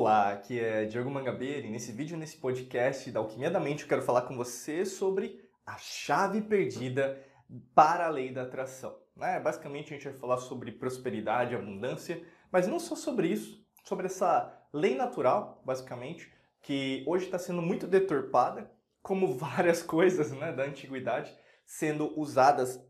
Olá, aqui é Diego Mangabeira e nesse vídeo, nesse podcast da Alquimia da Mente, eu quero falar com você sobre a chave perdida para a lei da atração. Né? Basicamente, a gente vai falar sobre prosperidade, abundância, mas não só sobre isso, sobre essa lei natural, basicamente, que hoje está sendo muito deturpada, como várias coisas né, da antiguidade, sendo usadas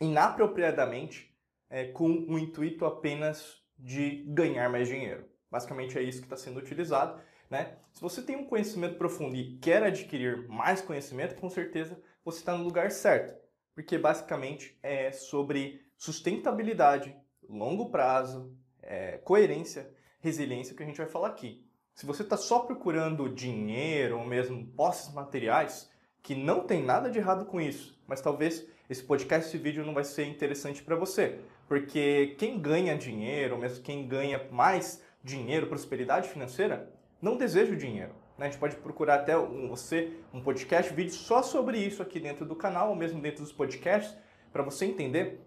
inapropriadamente é, com o intuito apenas de ganhar mais dinheiro. Basicamente é isso que está sendo utilizado. Né? Se você tem um conhecimento profundo e quer adquirir mais conhecimento, com certeza você está no lugar certo. Porque basicamente é sobre sustentabilidade, longo prazo, é, coerência, resiliência que a gente vai falar aqui. Se você está só procurando dinheiro ou mesmo posses materiais, que não tem nada de errado com isso, mas talvez esse podcast, esse vídeo não vai ser interessante para você, porque quem ganha dinheiro, ou mesmo quem ganha mais dinheiro, prosperidade financeira, não deseja o dinheiro. Né? A gente pode procurar até um, você um podcast, vídeo só sobre isso aqui dentro do canal, ou mesmo dentro dos podcasts, para você entender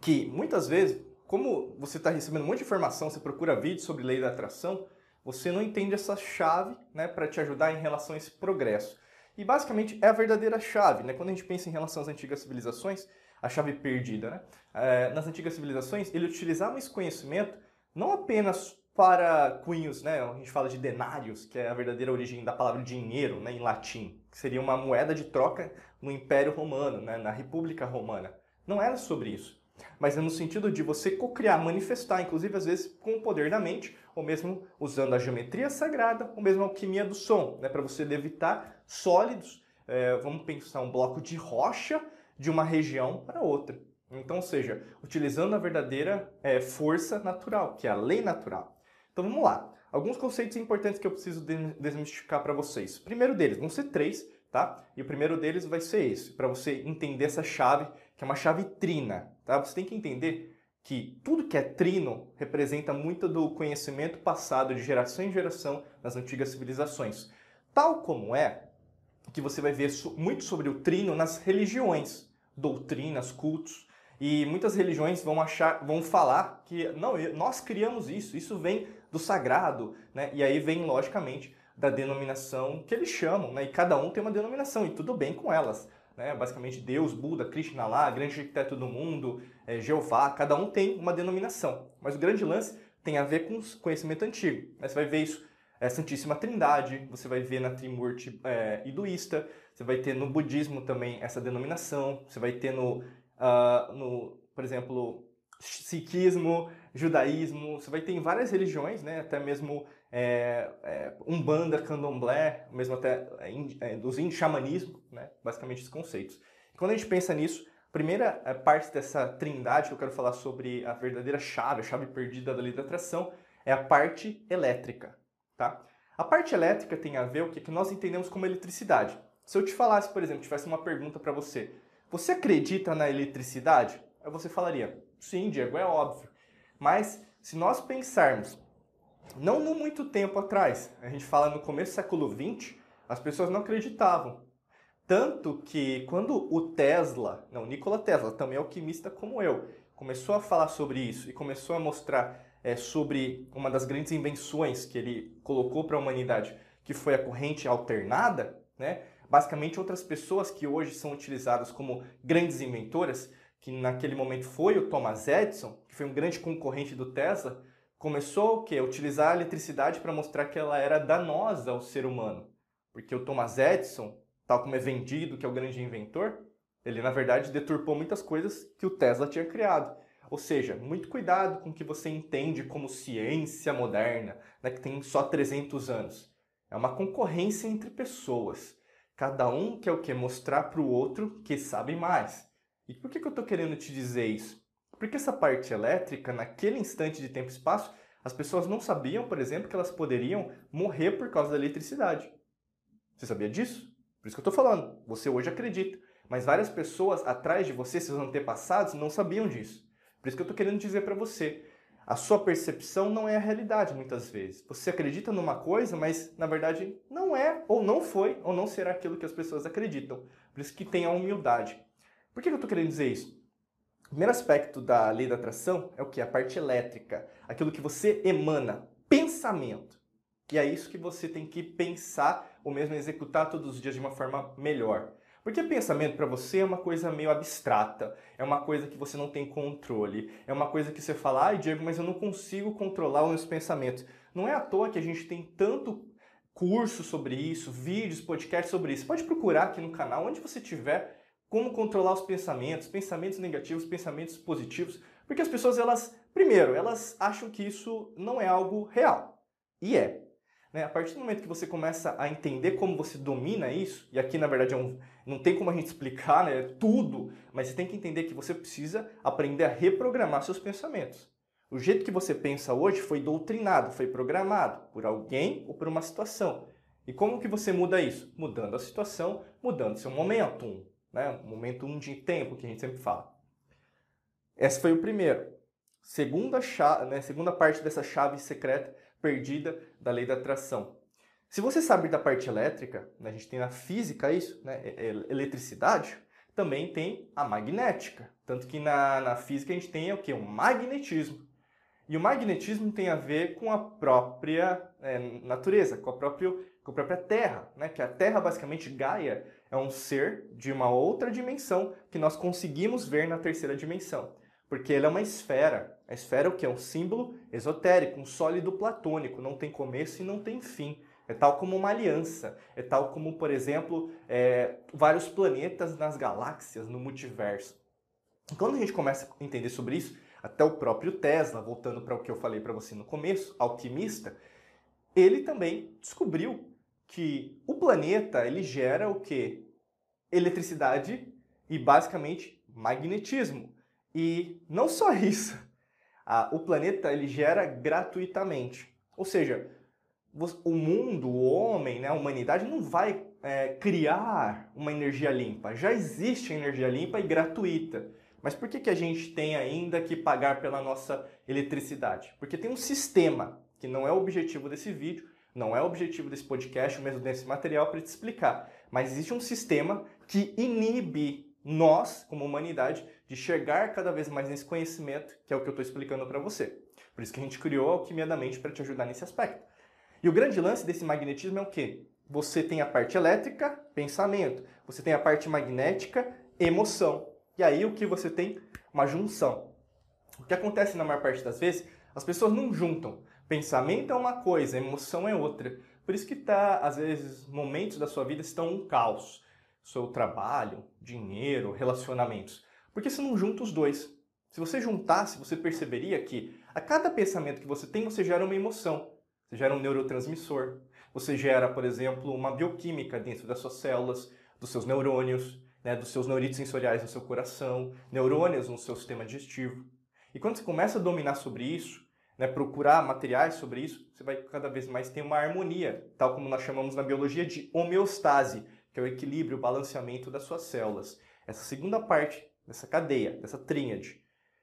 que muitas vezes, como você está recebendo de informação, você procura vídeos sobre lei da atração, você não entende essa chave né, para te ajudar em relação a esse progresso. E basicamente é a verdadeira chave. Né? Quando a gente pensa em relação às antigas civilizações, a chave perdida, né? É, nas antigas civilizações, ele utilizava esse conhecimento não apenas para cunhos, né? A gente fala de denários, que é a verdadeira origem da palavra dinheiro, né, em latim, que seria uma moeda de troca no Império Romano, né, na República Romana. Não era sobre isso, mas é no sentido de você co-criar, manifestar, inclusive às vezes com o poder da mente, ou mesmo usando a geometria sagrada, ou mesmo a alquimia do som, né, para você levitar sólidos. É, vamos pensar um bloco de rocha de uma região para outra. Então, ou seja, utilizando a verdadeira é, força natural, que é a lei natural. Então vamos lá. Alguns conceitos importantes que eu preciso desmistificar para vocês. O primeiro deles, vão ser três, tá? E o primeiro deles vai ser esse, para você entender essa chave, que é uma chave trina, tá? Você tem que entender que tudo que é trino representa muito do conhecimento passado de geração em geração nas antigas civilizações. Tal como é que você vai ver muito sobre o trino nas religiões, doutrinas, cultos. E muitas religiões vão achar, vão falar que não, nós criamos isso, isso vem do sagrado, né? E aí vem, logicamente, da denominação que eles chamam, né? E cada um tem uma denominação, e tudo bem com elas. Né? Basicamente, Deus, Buda, Krishna lá, grande arquiteto do mundo, é, Jeová, cada um tem uma denominação. Mas o grande lance tem a ver com conhecimento antigo. Né? Você vai ver isso, é Santíssima Trindade, você vai ver na Trimurti é, hinduísta, você vai ter no budismo também essa denominação, você vai ter no, uh, no por exemplo, sikhismo, judaísmo, você vai ter em várias religiões, né, até mesmo é, é, umbanda, candomblé, mesmo até é, dos índios, xamanismo, né, basicamente esses conceitos. Quando a gente pensa nisso, a primeira é, parte dessa trindade que eu quero falar sobre a verdadeira chave, a chave perdida da lei da atração, é a parte elétrica, tá? A parte elétrica tem a ver o que, que nós entendemos como eletricidade. Se eu te falasse, por exemplo, tivesse uma pergunta para você, você acredita na eletricidade? Aí você falaria, sim, Diego, é óbvio. Mas se nós pensarmos, não muito tempo atrás, a gente fala no começo do século XX, as pessoas não acreditavam. Tanto que quando o Tesla, não, Nikola Tesla, também é alquimista como eu, começou a falar sobre isso e começou a mostrar é, sobre uma das grandes invenções que ele colocou para a humanidade, que foi a corrente alternada, né? Basicamente, outras pessoas que hoje são utilizadas como grandes inventoras que naquele momento foi o Thomas Edison, que foi um grande concorrente do Tesla, começou o quê? A utilizar a eletricidade para mostrar que ela era danosa ao ser humano. Porque o Thomas Edison, tal como é vendido, que é o grande inventor, ele na verdade deturpou muitas coisas que o Tesla tinha criado. Ou seja, muito cuidado com o que você entende como ciência moderna, né, que tem só 300 anos. É uma concorrência entre pessoas. Cada um quer o que? Mostrar para o outro que sabe mais. E por que, que eu estou querendo te dizer isso? Porque essa parte elétrica, naquele instante de tempo e espaço, as pessoas não sabiam, por exemplo, que elas poderiam morrer por causa da eletricidade. Você sabia disso? Por isso que eu estou falando. Você hoje acredita. Mas várias pessoas atrás de você, seus antepassados, não sabiam disso. Por isso que eu estou querendo dizer para você. A sua percepção não é a realidade muitas vezes. Você acredita numa coisa, mas na verdade não é, ou não foi, ou não será aquilo que as pessoas acreditam. Por isso que tenha a humildade. Por que eu estou querendo dizer isso? O primeiro aspecto da lei da atração é o que? A parte elétrica. Aquilo que você emana. Pensamento. E é isso que você tem que pensar ou mesmo executar todos os dias de uma forma melhor. Porque pensamento para você é uma coisa meio abstrata, é uma coisa que você não tem controle, é uma coisa que você fala, ai Diego, mas eu não consigo controlar os meus pensamentos. Não é à toa que a gente tem tanto curso sobre isso, vídeos, podcasts sobre isso. Pode procurar aqui no canal, onde você tiver, como controlar os pensamentos, pensamentos negativos, pensamentos positivos, porque as pessoas, elas, primeiro, elas acham que isso não é algo real. E é. Né? A partir do momento que você começa a entender como você domina isso, e aqui na verdade é um, não tem como a gente explicar né, tudo, mas você tem que entender que você precisa aprender a reprogramar seus pensamentos. O jeito que você pensa hoje foi doutrinado, foi programado por alguém ou por uma situação. E como que você muda isso? Mudando a situação, mudando seu momentum, né? momentum de tempo que a gente sempre fala. Esse foi o primeiro. Segunda, chave, né? Segunda parte dessa chave secreta perdida da lei da atração. Se você sabe da parte elétrica, né, a gente tem na física isso, né, eletricidade, também tem a magnética. Tanto que na, na física a gente tem o que? O magnetismo. E o magnetismo tem a ver com a própria é, natureza, com a, própria, com a própria Terra. Né? Que a Terra, basicamente, Gaia, é um ser de uma outra dimensão que nós conseguimos ver na terceira dimensão. Porque ele é uma esfera. A esfera é o que? É um símbolo esotérico, um sólido platônico, não tem começo e não tem fim. É tal como uma aliança. É tal como, por exemplo, é, vários planetas nas galáxias, no multiverso. Quando a gente começa a entender sobre isso, até o próprio Tesla, voltando para o que eu falei para você no começo, alquimista, ele também descobriu que o planeta ele gera o que? Eletricidade e basicamente magnetismo. E não só isso, o planeta ele gera gratuitamente. Ou seja, o mundo, o homem, né, a humanidade não vai é, criar uma energia limpa. Já existe energia limpa e gratuita. Mas por que, que a gente tem ainda que pagar pela nossa eletricidade? Porque tem um sistema, que não é o objetivo desse vídeo, não é o objetivo desse podcast, mesmo desse material, para te explicar. Mas existe um sistema que inibe nós, como humanidade, de chegar cada vez mais nesse conhecimento, que é o que eu estou explicando para você. Por isso que a gente criou a Alquimia da Mente para te ajudar nesse aspecto. E o grande lance desse magnetismo é o quê? Você tem a parte elétrica, pensamento. Você tem a parte magnética, emoção. E aí o que você tem? Uma junção. O que acontece na maior parte das vezes, as pessoas não juntam. Pensamento é uma coisa, emoção é outra. Por isso que tá, às vezes, momentos da sua vida estão um caos seu trabalho, dinheiro, relacionamentos. Porque você não junta os dois. Se você juntasse, você perceberia que a cada pensamento que você tem, você gera uma emoção. Você gera um neurotransmissor. Você gera, por exemplo, uma bioquímica dentro das suas células, dos seus neurônios, né, dos seus neuritos sensoriais no seu coração, neurônios no seu sistema digestivo. E quando você começa a dominar sobre isso, né, procurar materiais sobre isso, você vai cada vez mais ter uma harmonia, tal como nós chamamos na biologia de homeostase, que é o equilíbrio, o balanceamento das suas células. Essa segunda parte dessa cadeia, dessa tríade.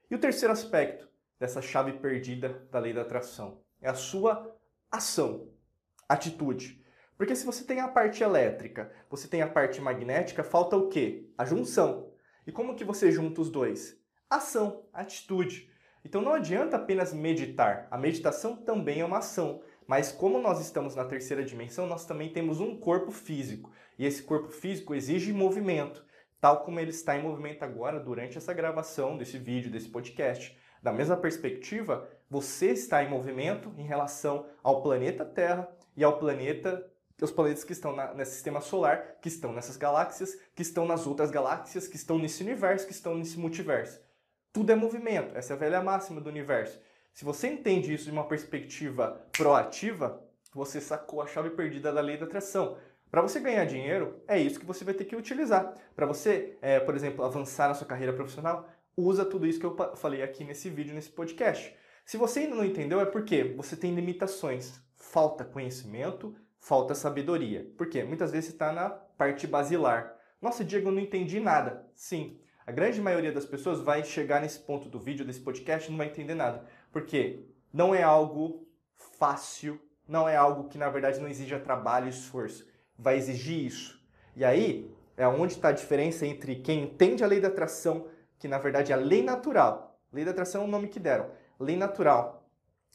E o terceiro aspecto dessa chave perdida da lei da atração é a sua ação, atitude. Porque se você tem a parte elétrica, você tem a parte magnética, falta o quê? A junção. E como que você junta os dois? Ação, atitude. Então não adianta apenas meditar. A meditação também é uma ação. Mas como nós estamos na terceira dimensão, nós também temos um corpo físico. E esse corpo físico exige movimento, tal como ele está em movimento agora durante essa gravação desse vídeo, desse podcast. Da mesma perspectiva, você está em movimento em relação ao planeta Terra e ao planeta os planetas que estão na, nesse sistema solar, que estão nessas galáxias, que estão nas outras galáxias, que estão nesse universo, que estão nesse multiverso. Tudo é movimento. Essa é a velha máxima do universo. Se você entende isso de uma perspectiva proativa, você sacou a chave perdida da lei da atração. Para você ganhar dinheiro, é isso que você vai ter que utilizar. Para você, é, por exemplo, avançar na sua carreira profissional, usa tudo isso que eu falei aqui nesse vídeo, nesse podcast. Se você ainda não entendeu, é porque você tem limitações. Falta conhecimento, falta sabedoria. Por quê? Muitas vezes está na parte basilar. Nossa, Diego, eu não entendi nada. Sim, a grande maioria das pessoas vai chegar nesse ponto do vídeo, desse podcast, e não vai entender nada. Porque não é algo fácil, não é algo que na verdade não exija trabalho e esforço. Vai exigir isso. E aí é onde está a diferença entre quem entende a lei da atração, que na verdade é a lei natural. Lei da atração é o nome que deram. Lei natural.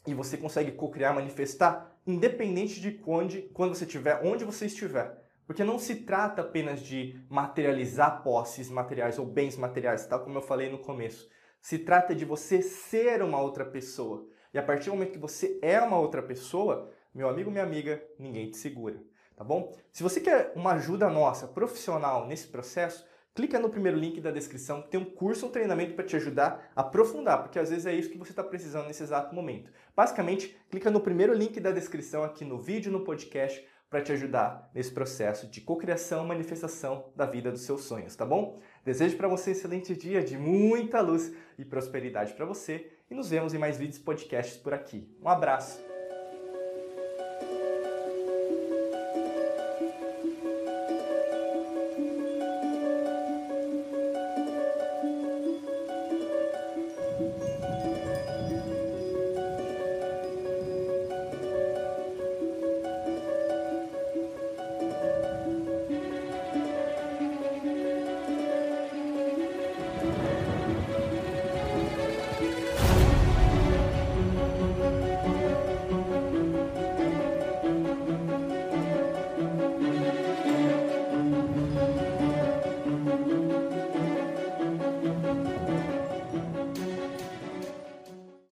E você consegue co-criar, manifestar independente de onde, quando você estiver, onde você estiver. Porque não se trata apenas de materializar posses materiais ou bens materiais, tal como eu falei no começo. Se trata de você ser uma outra pessoa. E a partir do momento que você é uma outra pessoa, meu amigo, minha amiga, ninguém te segura, tá bom? Se você quer uma ajuda nossa profissional nesse processo, clica no primeiro link da descrição, tem um curso, um treinamento para te ajudar a aprofundar, porque às vezes é isso que você está precisando nesse exato momento. Basicamente, clica no primeiro link da descrição aqui no vídeo, no podcast, para te ajudar nesse processo de cocriação manifestação da vida dos seus sonhos, tá bom? Desejo para você um excelente dia de muita luz e prosperidade para você e nos vemos em mais vídeos podcasts por aqui. Um abraço